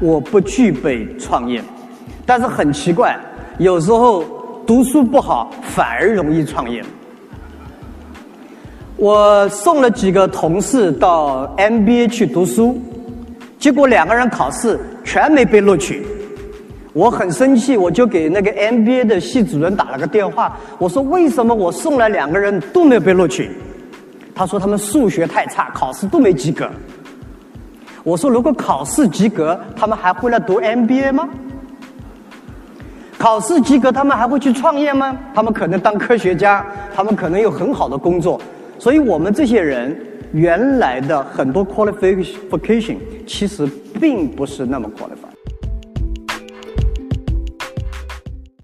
我不具备创业，但是很奇怪，有时候读书不好反而容易创业。我送了几个同事到 MBA 去读书，结果两个人考试全没被录取。我很生气，我就给那个 MBA 的系主任打了个电话，我说：“为什么我送来两个人都没有被录取？”他说：“他们数学太差，考试都没及格。”我说：“如果考试及格，他们还会来读 MBA 吗？考试及格，他们还会去创业吗？他们可能当科学家，他们可能有很好的工作。”所以我们这些人原来的很多 qualification 其实并不是那么 qualified。